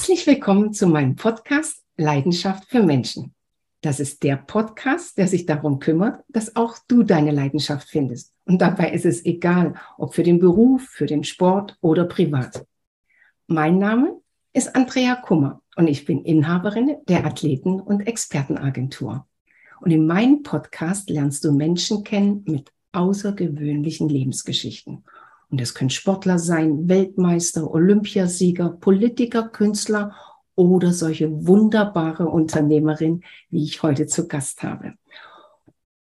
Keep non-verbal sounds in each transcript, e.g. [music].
Herzlich willkommen zu meinem Podcast Leidenschaft für Menschen. Das ist der Podcast, der sich darum kümmert, dass auch du deine Leidenschaft findest. Und dabei ist es egal, ob für den Beruf, für den Sport oder privat. Mein Name ist Andrea Kummer und ich bin Inhaberin der Athleten- und Expertenagentur. Und in meinem Podcast lernst du Menschen kennen mit außergewöhnlichen Lebensgeschichten. Und es können Sportler sein, Weltmeister, Olympiasieger, Politiker, Künstler oder solche wunderbare Unternehmerin, wie ich heute zu Gast habe.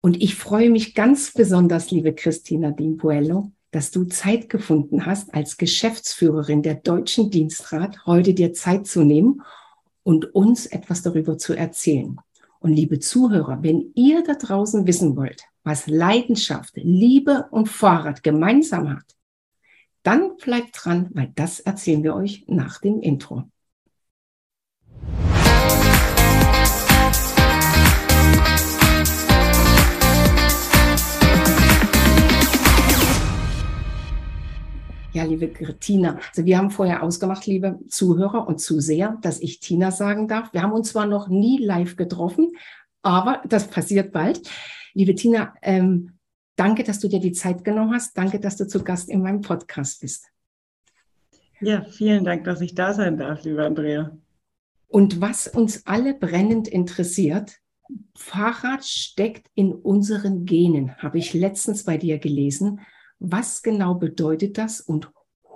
Und ich freue mich ganz besonders, liebe Christina Dimpuello, dass du Zeit gefunden hast, als Geschäftsführerin der Deutschen Dienstrat heute dir Zeit zu nehmen und uns etwas darüber zu erzählen. Und liebe Zuhörer, wenn ihr da draußen wissen wollt, was Leidenschaft, Liebe und Fahrrad gemeinsam hat, dann bleibt dran, weil das erzählen wir euch nach dem Intro. Ja, liebe Tina, also wir haben vorher ausgemacht, liebe Zuhörer und Zuseher, dass ich Tina sagen darf. Wir haben uns zwar noch nie live getroffen, aber das passiert bald. Liebe Tina, ähm, Danke, dass du dir die Zeit genommen hast. Danke, dass du zu Gast in meinem Podcast bist. Ja, vielen Dank, dass ich da sein darf, liebe Andrea. Und was uns alle brennend interessiert, Fahrrad steckt in unseren Genen, habe ich letztens bei dir gelesen. Was genau bedeutet das? Und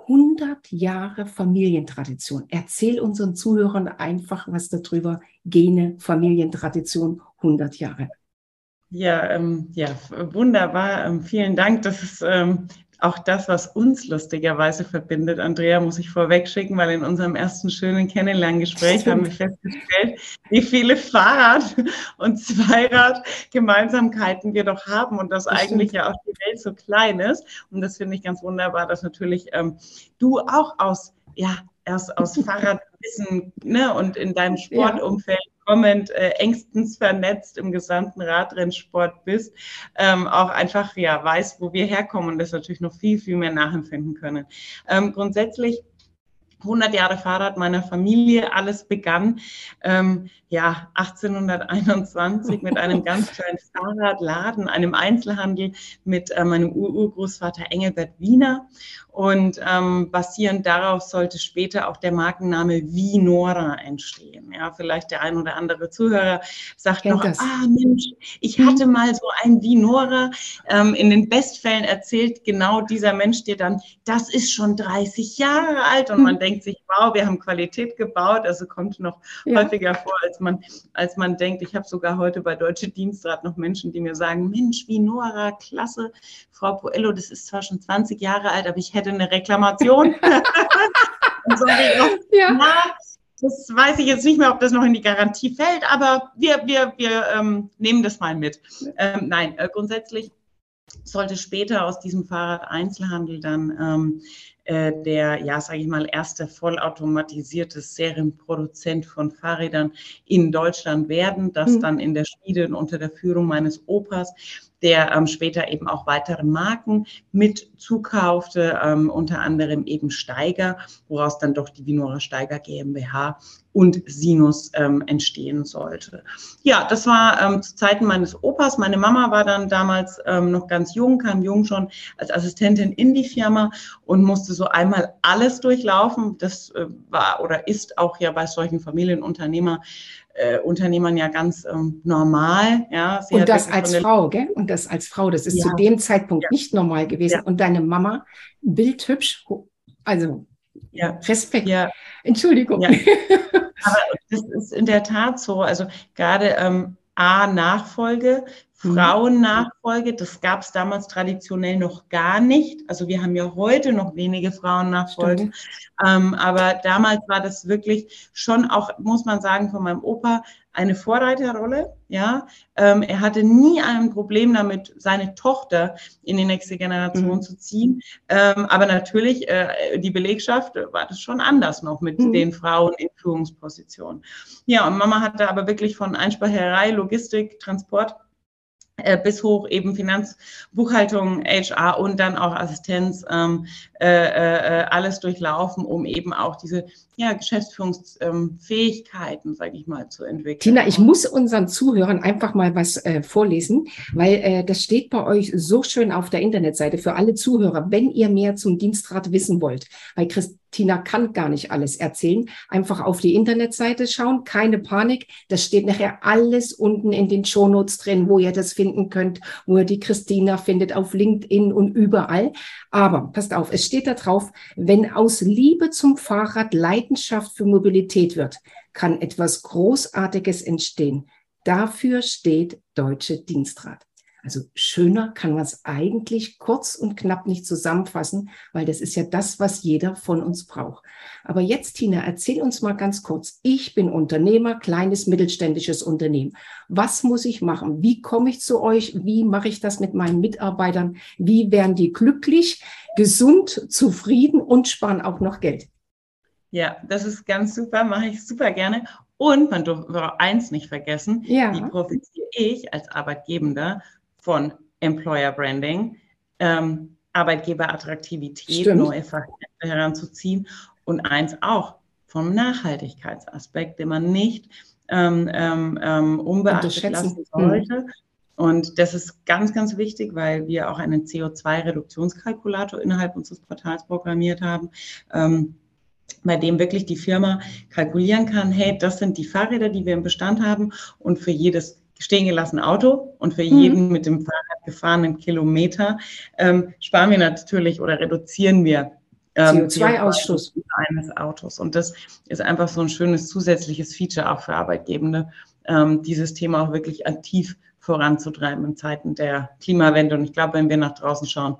100 Jahre Familientradition. Erzähl unseren Zuhörern einfach was darüber. Gene, Familientradition, 100 Jahre. Ja, ähm, ja, wunderbar. Ähm, vielen Dank. Das ist ähm, auch das, was uns lustigerweise verbindet. Andrea muss ich vorweg schicken, weil in unserem ersten schönen Kennenlerngespräch haben wir [laughs] festgestellt, wie viele Fahrrad- und Zweirad-Gemeinsamkeiten wir doch haben und dass das eigentlich ja auch die Welt so klein ist. Und das finde ich ganz wunderbar, dass natürlich ähm, du auch aus, ja, erst aus [laughs] Fahrradwissen ne, und in deinem Sportumfeld kommend äh, engstens vernetzt im gesamten Radrennsport bist, ähm, auch einfach ja weiß, wo wir herkommen und das natürlich noch viel, viel mehr nachempfinden können. Ähm, grundsätzlich 100 Jahre Fahrrad meiner Familie. Alles begann ähm, ja 1821 mit einem ganz [laughs] kleinen Fahrradladen, einem Einzelhandel mit äh, meinem Urgroßvater Engelbert Wiener. Und ähm, basierend darauf sollte später auch der Markenname Vinora entstehen. Ja, vielleicht der ein oder andere Zuhörer sagt noch, das. ah Mensch, ich mhm. hatte mal so ein Vinora. Ähm, in den Bestfällen erzählt genau dieser Mensch dir dann, das ist schon 30 Jahre alt und man mhm. [laughs] denkt sich, wow, wir haben Qualität gebaut. Also kommt noch ja. häufiger vor, als man, als man denkt. Ich habe sogar heute bei Deutsche Dienstrat noch Menschen, die mir sagen, Mensch, Vinora, klasse, Frau Poello, das ist zwar schon 20 Jahre alt, aber ich hätte eine Reklamation. [laughs] so ja. Na, das weiß ich jetzt nicht mehr, ob das noch in die Garantie fällt, aber wir, wir, wir ähm, nehmen das mal mit. Ähm, nein, äh, grundsätzlich sollte später aus diesem Fahrrad-Einzelhandel dann ähm, äh, der, ja, sage ich mal, erste vollautomatisierte Serienproduzent von Fahrrädern in Deutschland werden, das mhm. dann in der Schmiede unter der Führung meines Opas der ähm, später eben auch weitere Marken mit zukaufte, ähm, unter anderem eben Steiger, woraus dann doch die Vinora Steiger GmbH und Sinus ähm, entstehen sollte. Ja, das war ähm, zu Zeiten meines Opas. Meine Mama war dann damals ähm, noch ganz jung, kam jung schon als Assistentin in die Firma und musste so einmal alles durchlaufen. Das äh, war oder ist auch ja bei solchen Familienunternehmer äh, Unternehmern ja ganz ähm, normal. Ja, Sie und das als Frau, gell? Und das als Frau, das ist ja. zu dem Zeitpunkt ja. nicht normal gewesen. Ja. Und deine Mama, bildhübsch, also ja. Respekt. Ja. Entschuldigung. Ja. Aber das ist in der Tat so. Also gerade ähm, A, Nachfolge. Frauennachfolge, das gab es damals traditionell noch gar nicht. Also wir haben ja heute noch wenige Frauennachfolgen. Ähm, aber damals war das wirklich schon auch, muss man sagen, von meinem Opa eine Vorreiterrolle. Ja, ähm, er hatte nie ein Problem damit, seine Tochter in die nächste Generation mhm. zu ziehen. Ähm, aber natürlich, äh, die Belegschaft war das schon anders noch mit mhm. den Frauen in Führungspositionen. Ja, und Mama hatte aber wirklich von Einsparerei, Logistik, Transport äh, bis hoch eben Finanzbuchhaltung, HR und dann auch Assistenz, ähm, äh, äh, alles durchlaufen, um eben auch diese ja, Geschäftsführungsfähigkeiten, sage ich mal, zu entwickeln. Tina, ich muss unseren Zuhörern einfach mal was äh, vorlesen, weil äh, das steht bei euch so schön auf der Internetseite für alle Zuhörer, wenn ihr mehr zum Dienstrat wissen wollt. Weil Christina kann gar nicht alles erzählen. Einfach auf die Internetseite schauen, keine Panik. Das steht nachher alles unten in den Shownotes drin, wo ihr das finden könnt, wo ihr die Christina findet, auf LinkedIn und überall. Aber passt auf, es steht da drauf, wenn aus Liebe zum Fahrrad Leidenschaft für Mobilität wird, kann etwas Großartiges entstehen. Dafür steht Deutsche Dienstrat. Also schöner kann man es eigentlich kurz und knapp nicht zusammenfassen, weil das ist ja das, was jeder von uns braucht. Aber jetzt, Tina, erzähl uns mal ganz kurz. Ich bin Unternehmer, kleines mittelständisches Unternehmen. Was muss ich machen? Wie komme ich zu euch? Wie mache ich das mit meinen Mitarbeitern? Wie werden die glücklich, gesund, zufrieden und sparen auch noch Geld? Ja, das ist ganz super, mache ich super gerne. Und man darf eins nicht vergessen, ja. wie profitiere ich als Arbeitgebender von Employer Branding, ähm, Arbeitgeberattraktivität, Stimmt. neue Fachkräfte heranzuziehen und eins auch vom Nachhaltigkeitsaspekt, den man nicht ähm, ähm, ähm unbeachtet lassen hm. sollte. Und das ist ganz, ganz wichtig, weil wir auch einen CO2-Reduktionskalkulator innerhalb unseres Portals programmiert haben. Ähm, bei dem wirklich die Firma kalkulieren kann, hey, das sind die Fahrräder, die wir im Bestand haben und für jedes stehen gelassene Auto und für mhm. jeden mit dem Fahrrad gefahrenen Kilometer ähm, sparen wir natürlich oder reduzieren wir ähm, CO2-Ausstoß eines Autos. Und das ist einfach so ein schönes zusätzliches Feature auch für Arbeitgebende, ähm, dieses Thema auch wirklich aktiv voranzutreiben in Zeiten der Klimawende. Und ich glaube, wenn wir nach draußen schauen,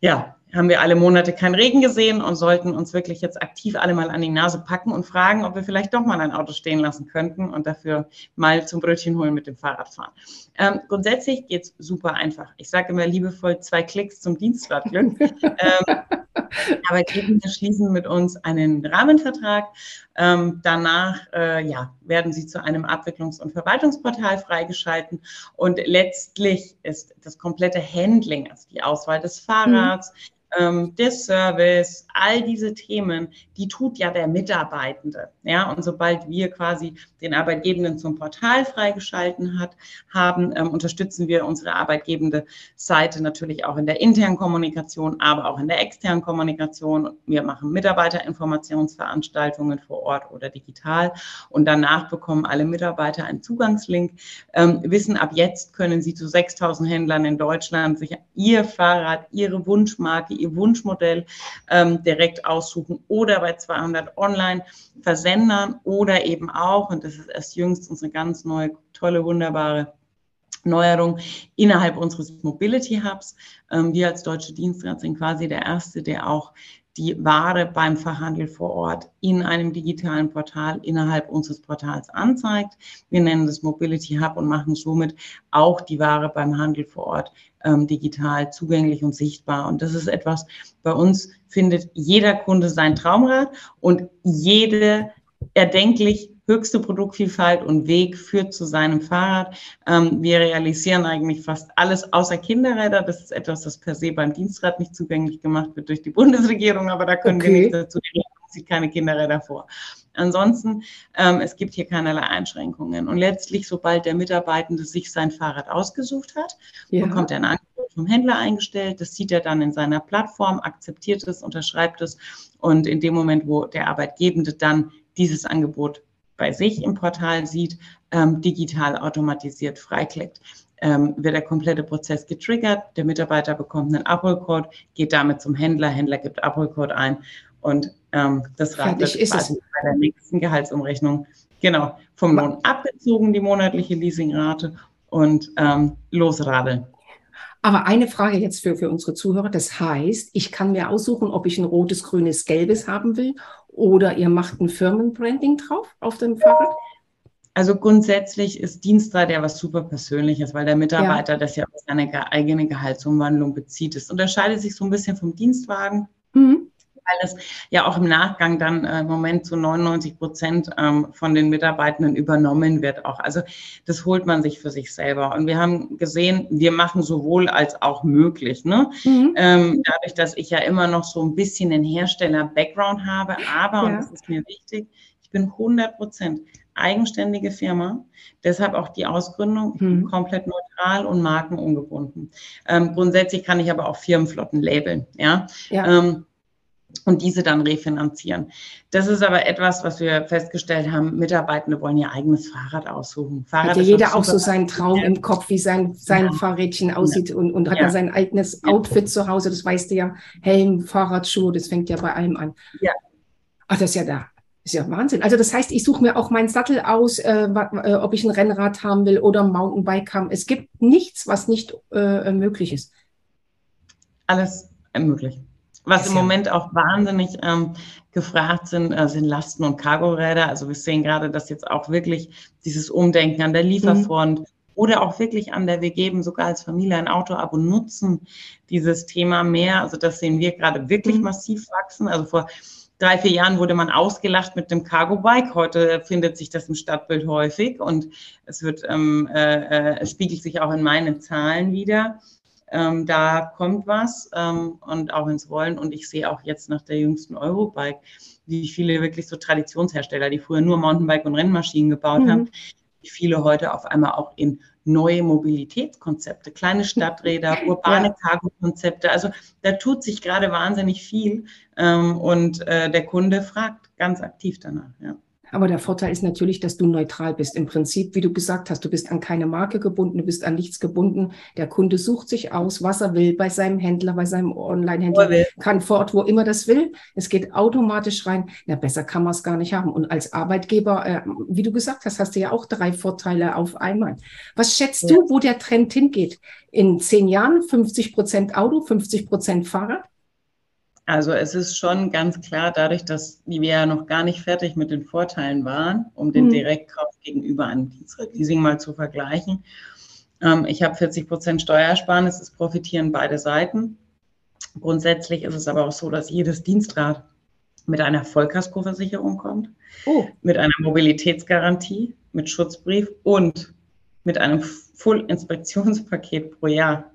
ja, haben wir alle Monate keinen Regen gesehen und sollten uns wirklich jetzt aktiv alle mal an die Nase packen und fragen, ob wir vielleicht doch mal ein Auto stehen lassen könnten und dafür mal zum Brötchen holen mit dem Fahrrad fahren. Ähm, grundsätzlich geht's super einfach. Ich sage immer liebevoll zwei Klicks zum Dienstradglück. [laughs] ähm, Arbeitgeber schließen mit uns einen Rahmenvertrag. Ähm, danach äh, ja, werden sie zu einem Abwicklungs- und Verwaltungsportal freigeschalten. Und letztlich ist das komplette Handling, also die Auswahl des Fahrrads, mhm ähm, der Service, all diese Themen, die tut ja der Mitarbeitende. Ja, und sobald wir quasi den Arbeitgebenden zum Portal freigeschalten hat, haben, ähm, unterstützen wir unsere arbeitgebende Seite natürlich auch in der internen Kommunikation, aber auch in der externen Kommunikation. Wir machen Mitarbeiterinformationsveranstaltungen vor Ort oder digital und danach bekommen alle Mitarbeiter einen Zugangslink, ähm, wissen ab jetzt können sie zu 6000 Händlern in Deutschland sich ihr Fahrrad, ihre Wunschmarke, ihr Wunschmodell ähm, direkt aussuchen oder bei 200 Online-Versendern oder eben auch, und das ist erst jüngst unsere ganz neue, tolle, wunderbare Neuerung innerhalb unseres Mobility Hubs. Ähm, wir als Deutsche Dienstrat sind quasi der Erste, der auch die Ware beim Verhandel vor Ort in einem digitalen Portal innerhalb unseres Portals anzeigt. Wir nennen das Mobility Hub und machen somit auch die Ware beim Handel vor Ort ähm, digital zugänglich und sichtbar. Und das ist etwas, bei uns findet jeder Kunde sein Traumrad und jede erdenklich höchste Produktvielfalt und Weg führt zu seinem Fahrrad. Ähm, wir realisieren eigentlich fast alles außer Kinderräder. Das ist etwas, das per se beim Dienstrad nicht zugänglich gemacht wird durch die Bundesregierung, aber da können okay. wir nicht dazu. Die Regierung sieht keine Kinderräder vor. Ansonsten, ähm, es gibt hier keinerlei Einschränkungen. Und letztlich, sobald der Mitarbeitende sich sein Fahrrad ausgesucht hat, ja. bekommt er ein Angebot vom Händler eingestellt. Das sieht er dann in seiner Plattform, akzeptiert es, unterschreibt es. Und in dem Moment, wo der Arbeitgebende dann dieses Angebot bei sich im Portal sieht, ähm, digital automatisiert freiklickt, ähm, wird der komplette Prozess getriggert. Der Mitarbeiter bekommt einen Abholcode, geht damit zum Händler, Händler gibt Abholcode ein und ähm, das Rad wird quasi bei der nächsten Gehaltsumrechnung genau vom Lohn abgezogen, die monatliche Leasingrate und ähm, losradeln. Aber eine Frage jetzt für, für unsere Zuhörer. Das heißt, ich kann mir aussuchen, ob ich ein rotes, grünes, gelbes haben will oder ihr macht ein Firmenbranding drauf auf dem Fahrrad? Also grundsätzlich ist Dienstrat ja was super Persönliches, weil der Mitarbeiter ja. das ja auf seine eigene Gehaltsumwandlung bezieht. Es unterscheidet sich so ein bisschen vom Dienstwagen. Mhm. Weil es ja auch im Nachgang dann äh, im Moment zu 99 Prozent ähm, von den Mitarbeitenden übernommen wird auch. Also das holt man sich für sich selber. Und wir haben gesehen, wir machen sowohl als auch möglich. Ne? Mhm. Ähm, dadurch, dass ich ja immer noch so ein bisschen den Hersteller-Background habe, aber, ja. und das ist mir wichtig, ich bin 100 Prozent eigenständige Firma. Deshalb auch die Ausgründung hm. komplett neutral und markenungebunden. Ähm, grundsätzlich kann ich aber auch Firmenflotten labeln. Ja. ja. Ähm, und diese dann refinanzieren. Das ist aber etwas, was wir festgestellt haben. Mitarbeitende wollen ihr eigenes Fahrrad aussuchen. Fahrrad hat ja jeder auch so seinen Traum im Kopf, wie sein, sein ja. Fahrrädchen aussieht und, und hat ja. sein eigenes Outfit zu Hause. Das weißt du ja. Helm, Fahrradschuhe, das fängt ja bei allem an. Ja. Ach, das ist ja da. Das ist ja Wahnsinn. Also das heißt, ich suche mir auch meinen Sattel aus, äh, äh, ob ich ein Rennrad haben will oder ein Mountainbike haben. Es gibt nichts, was nicht äh, möglich ist. Alles möglich. Was im Moment auch wahnsinnig ähm, gefragt sind, äh, sind Lasten- und Cargoräder. Also wir sehen gerade, dass jetzt auch wirklich dieses Umdenken an der Lieferfront mhm. oder auch wirklich an der, wir geben sogar als Familie ein Auto-Abo, nutzen dieses Thema mehr. Also das sehen wir gerade wirklich mhm. massiv wachsen. Also vor drei, vier Jahren wurde man ausgelacht mit dem Cargo-Bike. Heute findet sich das im Stadtbild häufig und es wird, ähm, äh, äh, es spiegelt sich auch in meinen Zahlen wieder. Ähm, da kommt was ähm, und auch ins Rollen. Und ich sehe auch jetzt nach der jüngsten Eurobike, wie viele wirklich so Traditionshersteller, die früher nur Mountainbike und Rennmaschinen gebaut mhm. haben, wie viele heute auf einmal auch in neue Mobilitätskonzepte, kleine [laughs] Stadträder, urbane ja. Cargo-Konzepte. Also da tut sich gerade wahnsinnig viel ähm, und äh, der Kunde fragt ganz aktiv danach. Ja. Aber der Vorteil ist natürlich, dass du neutral bist. Im Prinzip, wie du gesagt hast, du bist an keine Marke gebunden, du bist an nichts gebunden. Der Kunde sucht sich aus, was er will bei seinem Händler, bei seinem Online-Händler, kann vor Ort, wo immer das will. Es geht automatisch rein. Na, besser kann man es gar nicht haben. Und als Arbeitgeber, äh, wie du gesagt hast, hast du ja auch drei Vorteile auf einmal. Was schätzt ja. du, wo der Trend hingeht? In zehn Jahren 50 Prozent Auto, 50 Prozent Fahrrad? Also es ist schon ganz klar, dadurch, dass wir ja noch gar nicht fertig mit den Vorteilen waren, um den mhm. Direktkauf gegenüber einem Leasing mal zu vergleichen. Ähm, ich habe 40 Prozent Steuersparnis, es profitieren beide Seiten. Grundsätzlich ist es aber auch so, dass jedes Dienstrad mit einer Vollkaskoversicherung kommt, oh. mit einer Mobilitätsgarantie, mit Schutzbrief und mit einem Full-Inspektionspaket pro Jahr.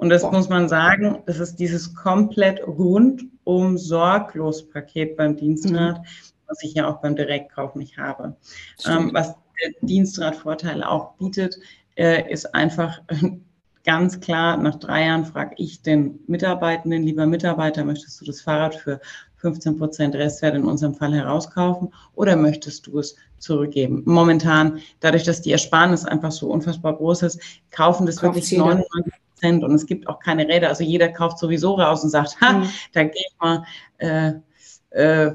Und das Boah. muss man sagen, das ist dieses komplett rundum sorglos Paket beim Dienstrad, mhm. was ich ja auch beim Direktkauf nicht habe. Ähm, was der Dienstradvorteil auch bietet, äh, ist einfach [laughs] ganz klar, nach drei Jahren frage ich den Mitarbeitenden, lieber Mitarbeiter, möchtest du das Fahrrad für 15 Prozent Restwert in unserem Fall herauskaufen oder möchtest du es zurückgeben? Momentan, dadurch, dass die Ersparnis einfach so unfassbar groß ist, kaufen das Kauft wirklich 99 Prozent und es gibt auch keine Räder. Also jeder kauft sowieso raus und sagt, ha, mhm. da gehe ich mal äh, äh,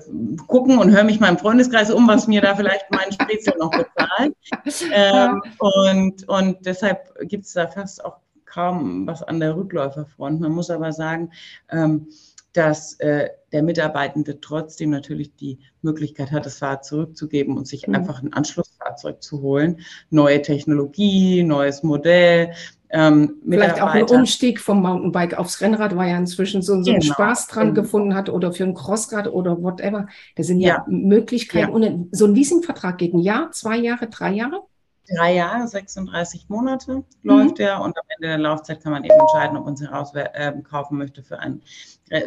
gucken und höre mich mal im Freundeskreis um, was mir da vielleicht mein Sprezel noch bezahlt. [laughs] Ähm, und, und deshalb gibt es da fast auch kaum was an der Rückläuferfront. Man muss aber sagen, ähm, dass äh, der Mitarbeitende trotzdem natürlich die Möglichkeit hat, das Fahrrad zurückzugeben und sich mhm. einfach ein Anschlussfahrzeug zu holen. Neue Technologie, neues Modell, ähm, Vielleicht auch ein Umstieg vom Mountainbike aufs Rennrad, weil er inzwischen so, so einen genau. Spaß dran genau. gefunden hat oder für ein Crossrad oder whatever. Das sind ja, ja Möglichkeiten. Ja. Und so ein Leasingvertrag geht ein Jahr, zwei Jahre, drei Jahre? Drei Jahre, 36 Monate läuft mhm. er und am Ende der Laufzeit kann man eben entscheiden, ob man es herauskaufen äh, möchte für einen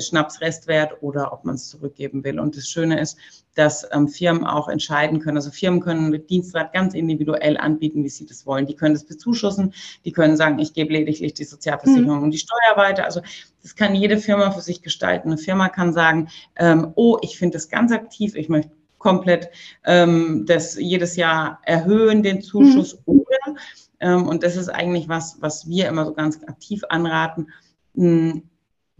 Schnapsrestwert oder ob man es zurückgeben will. Und das Schöne ist, dass ähm, Firmen auch entscheiden können. Also Firmen können mit Dienstrat ganz individuell anbieten, wie sie das wollen. Die können das bezuschussen, die können sagen, ich gebe lediglich die Sozialversicherung mhm. und die Steuer weiter. Also das kann jede Firma für sich gestalten. Eine Firma kann sagen, ähm, oh, ich finde das ganz aktiv, ich möchte komplett ähm, das jedes Jahr erhöhen, den Zuschuss mhm. oder, ähm, und das ist eigentlich was, was wir immer so ganz aktiv anraten, mh, hm,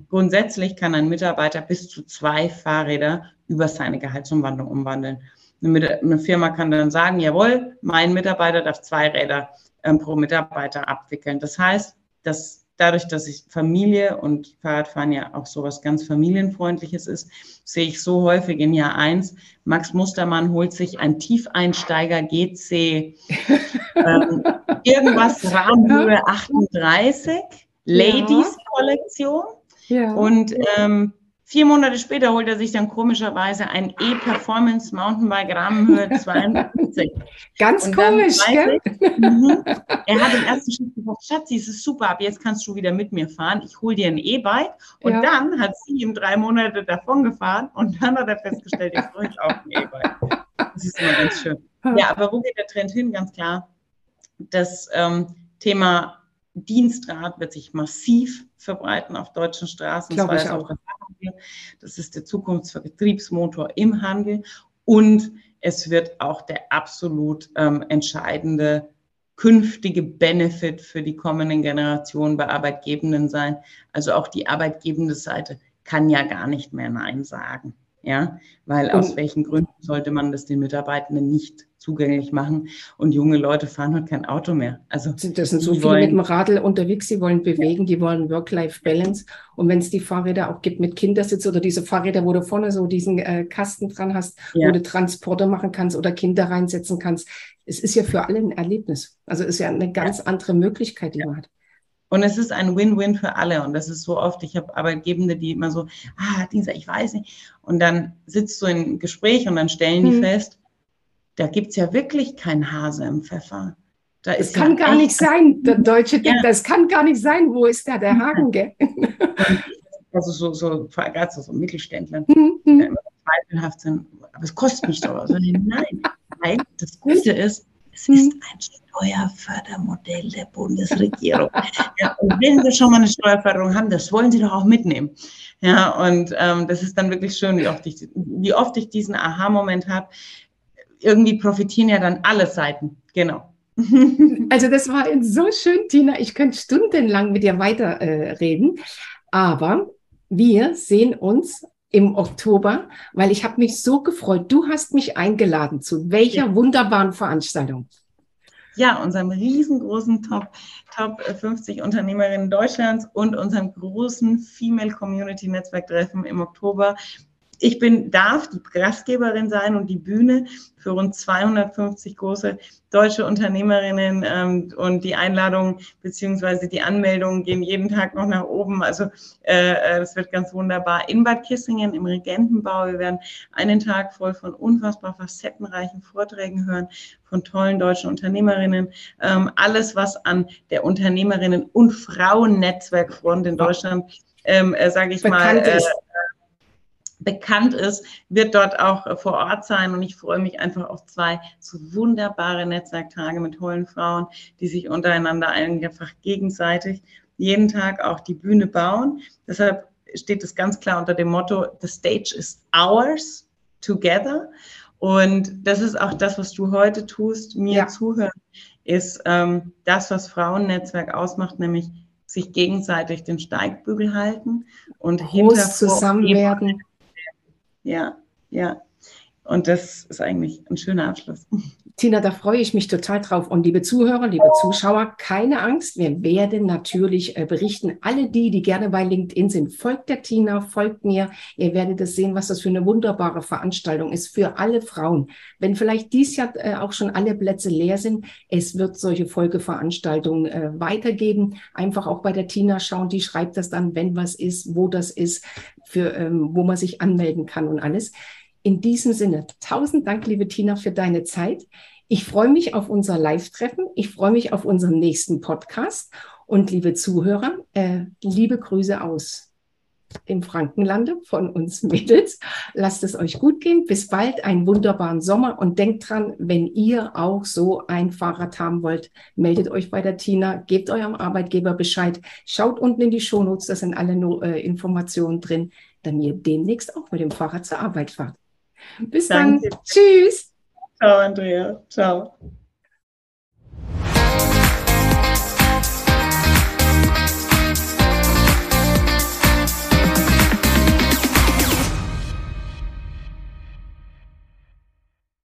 grundsätzlich kann ein Mitarbeiter bis zu zwei Fahrräder über seine Gehaltsumwandlung umwandeln. Eine Firma kann dann sagen, jawohl, mein Mitarbeiter darf zwei Räder ähm, pro Mitarbeiter abwickeln. Das heißt, dass dadurch, dass ich Familie und Fahrradfahren ja auch so was ganz familienfreundliches ist, sehe ich so häufig in Jahr eins. Max Mustermann holt sich ein Tiefeinsteiger GC, [laughs] ähm, irgendwas Rahmenhöhe 38, Ladies Kollektion. Ja. Und ähm, Vier Monate später holt er sich dann komischerweise ein E-Performance Mountainbike Rahmenhöhe [laughs] 52. Ganz komisch, gell? Ich, mhm, er hat im ersten Schritt gesagt, Schatzi, es ist super, ab jetzt kannst du wieder mit mir fahren. Ich hole dir ein E-Bike. Und ja. dann hat sie ihm drei Monate davon gefahren und dann hat er festgestellt, ich brauche auch ein E-Bike. Das ist immer ganz schön. Ja, aber wo geht der Trend hin? Ganz klar. Das ähm, Thema Dienstrad wird sich massiv verbreiten auf deutschen Straßen. Glaube ich auch. Das ist der Zukunftsvertriebsmotor im Handel und es wird auch der absolut ähm, entscheidende künftige Benefit für die kommenden Generationen bei Arbeitgebenden sein. Also auch die arbeitgebende Seite kann ja gar nicht mehr Nein sagen. Ja, weil aus welchen Gründen sollte man das den Mitarbeitenden nicht zugänglich machen? Und junge Leute fahren heute kein Auto mehr. Also das sind so viele wollen, mit dem Radl unterwegs, die wollen bewegen, die wollen Work-Life-Balance. Und wenn es die Fahrräder auch gibt mit Kindersitz oder diese Fahrräder, wo du vorne so diesen äh, Kasten dran hast, ja. wo du Transporte machen kannst oder Kinder reinsetzen kannst, es ist ja für alle ein Erlebnis. Also ist ja eine ganz ja. andere Möglichkeit, die man hat. Und es ist ein Win-Win für alle. Und das ist so oft, ich habe Arbeitgebende, die immer so, ah, dieser, ich weiß nicht. Und dann sitzt du in Gespräch und dann stellen die hm. fest, da gibt's ja wirklich kein Hase im Pfeffer. Da das kann ja gar nicht sein, der Deutsche ja. das kann gar nicht sein. Wo ist da der Haken, gell? [laughs] Also so, so, also so Mittelständler, hm, hm. die immer zweifelhaft sind, aber es kostet mich doch was. Nein, nein, das Gute ist, es hm. ist ein Steuerfördermodell der Bundesregierung. ja, und wenn wir schon mal eine Steuerförderung haben, das wollen Sie doch auch mitnehmen. Ja, und ähm, das ist dann wirklich schön, wie oft ich, wie oft ich diesen Aha-Moment habe. Irgendwie profitieren ja dann alle Seiten. Genau. [laughs] Also das war so schön, Tina. Ich könnte stundenlang mit dir weiterreden. Äh, aber wir sehen uns im Oktober, weil ich habe mich so gefreut. Du hast mich eingeladen zu welcher ja. wunderbaren Veranstaltung? Ja, unserem riesengroßen Top, Top 50 Unternehmerinnen Deutschlands und unserem großen Female Community Netzwerk Treffen im Oktober ich bin, darf die Gastgeberin sein und die Bühne für rund 250 große deutsche Unternehmerinnen ähm, und die Einladungen beziehungsweise die Anmeldungen gehen jeden Tag noch nach oben. Also äh, äh, das wird ganz wunderbar. In Bad Kissingen im Regentenbau. Wir werden einen Tag voll von unfassbar facettenreichen Vorträgen hören von tollen deutschen Unternehmerinnen. Ähm, alles, was an der Unternehmerinnen- und Frauennetzwerkfront in Deutschland, ähm, äh, sage ich Bekannt mal, äh, bekannt ist, wird dort auch vor Ort sein. Und ich freue mich einfach auf zwei so wunderbare Netzwerktage mit tollen Frauen, die sich untereinander einfach gegenseitig jeden Tag auch die Bühne bauen. Deshalb steht es ganz klar unter dem Motto, the stage is ours together. Und das ist auch das, was du heute tust, mir ja. zuhören, ist ähm, das, was Frauennetzwerk ausmacht, nämlich sich gegenseitig den Steigbügel halten und Groß hinter zusammen werden ja, ja. Und das ist eigentlich ein schöner Abschluss. Tina, da freue ich mich total drauf. Und liebe Zuhörer, liebe Zuschauer, keine Angst. Wir werden natürlich äh, berichten. Alle die, die gerne bei LinkedIn sind, folgt der Tina, folgt mir. Ihr werdet es sehen, was das für eine wunderbare Veranstaltung ist für alle Frauen. Wenn vielleicht dies Jahr äh, auch schon alle Plätze leer sind, es wird solche Folgeveranstaltungen äh, weitergeben. Einfach auch bei der Tina schauen. Die schreibt das dann, wenn was ist, wo das ist, für, ähm, wo man sich anmelden kann und alles. In diesem Sinne, tausend Dank, liebe Tina, für deine Zeit. Ich freue mich auf unser Live-Treffen. Ich freue mich auf unseren nächsten Podcast. Und liebe Zuhörer, äh, liebe Grüße aus im Frankenlande von uns Mädels. Lasst es euch gut gehen. Bis bald, einen wunderbaren Sommer. Und denkt dran, wenn ihr auch so ein Fahrrad haben wollt, meldet euch bei der Tina, gebt eurem Arbeitgeber Bescheid. Schaut unten in die Shownotes, da sind alle äh, Informationen drin, damit ihr demnächst auch mit dem Fahrrad zur Arbeit fahrt. Bis Danke. dann. Tschüss. Ciao, Andrea. Ciao.